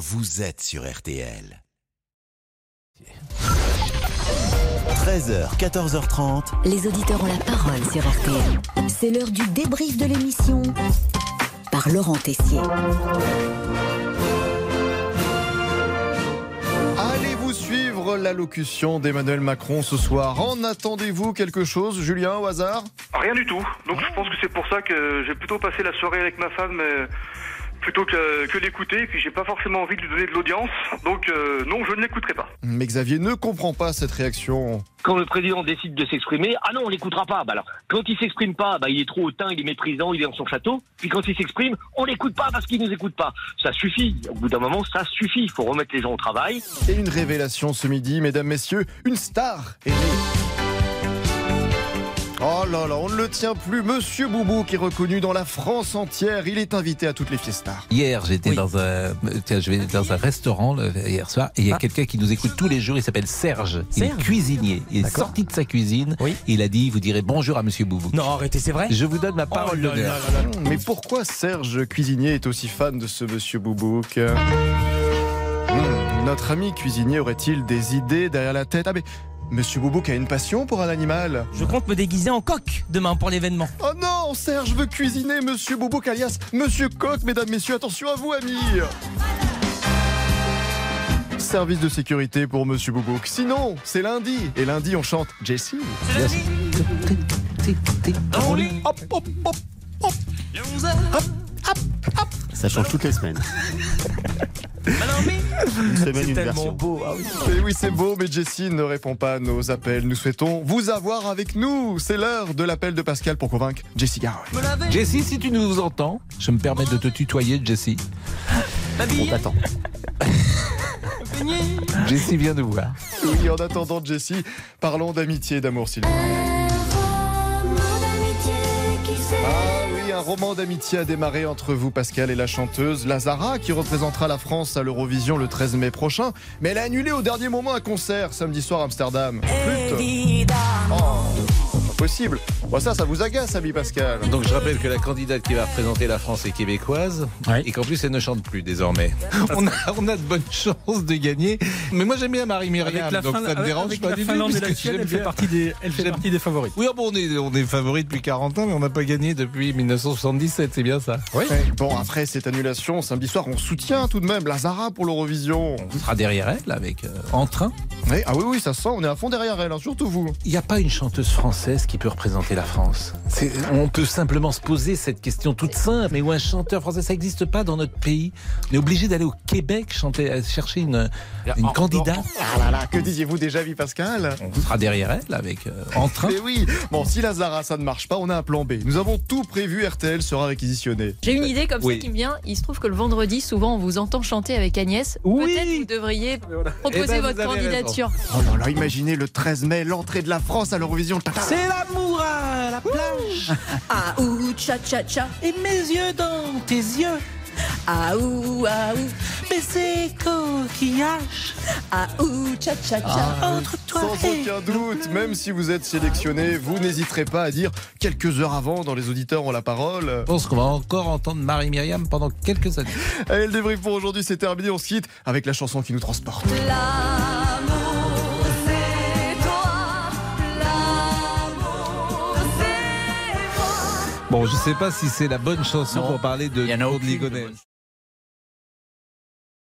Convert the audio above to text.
vous êtes sur RTL. 13h, 14h30. Les auditeurs ont la parole sur RTL. C'est l'heure du débrief de l'émission par Laurent Tessier. Allez-vous suivre l'allocution d'Emmanuel Macron ce soir? En attendez-vous quelque chose, Julien, au hasard? Rien du tout. Donc je pense que c'est pour ça que j'ai plutôt passé la soirée avec ma femme euh, plutôt que, que l'écouter. Et puis j'ai pas forcément envie de lui donner de l'audience. Donc euh, non, je ne l'écouterai pas. Mais Xavier ne comprend pas cette réaction. Quand le président décide de s'exprimer, ah non, on l'écoutera pas. Bah alors, quand il s'exprime pas, bah il est trop hautain, il est méprisant, il est dans son château. Puis quand il s'exprime, on l'écoute pas parce qu'il nous écoute pas. Ça suffit. Au bout d'un moment, ça suffit. Il faut remettre les gens au travail. Et une révélation ce midi, mesdames, messieurs, une star est née. Là là, on ne le tient plus. Monsieur Boubou qui est reconnu dans la France entière. Il est invité à toutes les fiestas. Hier, j'étais dans un, tiens, je vais dans un restaurant le- hier soir et il y a Ah. quelqu'un qui nous écoute tous les jours. Il s'appelle Serge. Il est cuisinier. Il est sorti de sa cuisine. Oui. Il a dit, vous direz bonjour à Monsieur Boubou. Non, arrêtez, c'est vrai Je vous donne ma parole Oh là d'honneur. Mais pourquoi Serge Cuisinier est aussi fan de ce monsieur Boubouk Hmm, Notre ami cuisinier aurait-il des idées derrière la tête? Ah mais Monsieur Boubouk a une passion pour un animal Je compte me déguiser en coq demain pour l'événement. Oh non, Serge veut cuisiner Monsieur Boubouk alias Monsieur Coq, mesdames, messieurs, attention à vous, amis Service de sécurité pour Monsieur Boubouk. Sinon, c'est lundi. Et lundi, on chante Jessie. Hop, hop, hop, hop. Ça change toutes les semaines. Une semaine, C'est une tellement version. beau. Ah oui. Et oui, c'est beau, mais Jessie ne répond pas à nos appels. Nous souhaitons vous avoir avec nous. C'est l'heure de l'appel de Pascal pour convaincre Jessie Garoy. Jessie, si tu nous entends, je me permets de te tutoyer, Jessie. On t'attend. Jessie vient nous voir. Oui, en attendant Jessie, parlons d'amitié et d'amour, s'il un roman d'amitié a démarré entre vous, Pascal, et la chanteuse Lazara, qui représentera la France à l'Eurovision le 13 mai prochain. Mais elle a annulé au dernier moment un concert samedi soir à Amsterdam. Flûte. Oh, possible. Bon, ça, ça vous agace, ami Pascal. Donc je rappelle que la candidate qui va représenter la France est québécoise et qu'en plus elle ne chante plus désormais. On a, on a de bonnes chances de gagner. Mais moi j'aime bien Marie-Myriam, donc ça ne dérange avec pas la du tout. Elle fait partie des, elle fait J'aime- partie des favoris. Oui, bon, on est, on est favori depuis 40 ans, mais on n'a pas gagné depuis 1977, c'est bien ça. Ouais. Bon, après cette annulation, samedi soir, on soutient tout de même Lazara pour l'Eurovision. On sera derrière elle avec euh, en train. Oui, ah oui, oui, ça sent, on est à fond derrière elle, hein, surtout vous. Il n'y a pas une chanteuse française qui peut représenter la France. On peut simplement se poser cette question toute simple. Mais où un chanteur français, ça n'existe pas dans notre pays. On est obligé d'aller au Québec chanter, euh, chercher une, une candidate. Ah là là, que disiez-vous déjà, vie Pascal? On sera derrière elle avec euh, en train. Eh oui Bon, si Lazara, ça ne marche pas, on a un plan B. Nous avons tout prévu, RTL sera réquisitionné. J'ai une idée comme Oui. ça qui me vient. Il se trouve que le vendredi, souvent, on vous entend chanter avec Agnès. Oui. Peut-être vous devriez proposer Eh ben, vous votre candidature. Oh là là, imaginez le 13 mai, l'entrée de la France à l'Eurovision. C'est l'amour à la plage Ah ou cha cha cha. et mes yeux dans tes yeux. Ah ou ah ou. Mais c'est coquillage Ah ou cha cha cha. entre toi Sans aucun doute, même si vous êtes sélectionné, vous n'hésiterez pas à dire quelques heures avant dans les auditeurs ont la parole. Je pense qu'on va encore entendre Marie-Myriam pendant quelques années. Allez, le débrief pour aujourd'hui, c'est terminé. On se quitte avec la chanson qui nous transporte. Bon, je sais pas si c'est la bonne chanson pour parler de Claude. Ligonnet.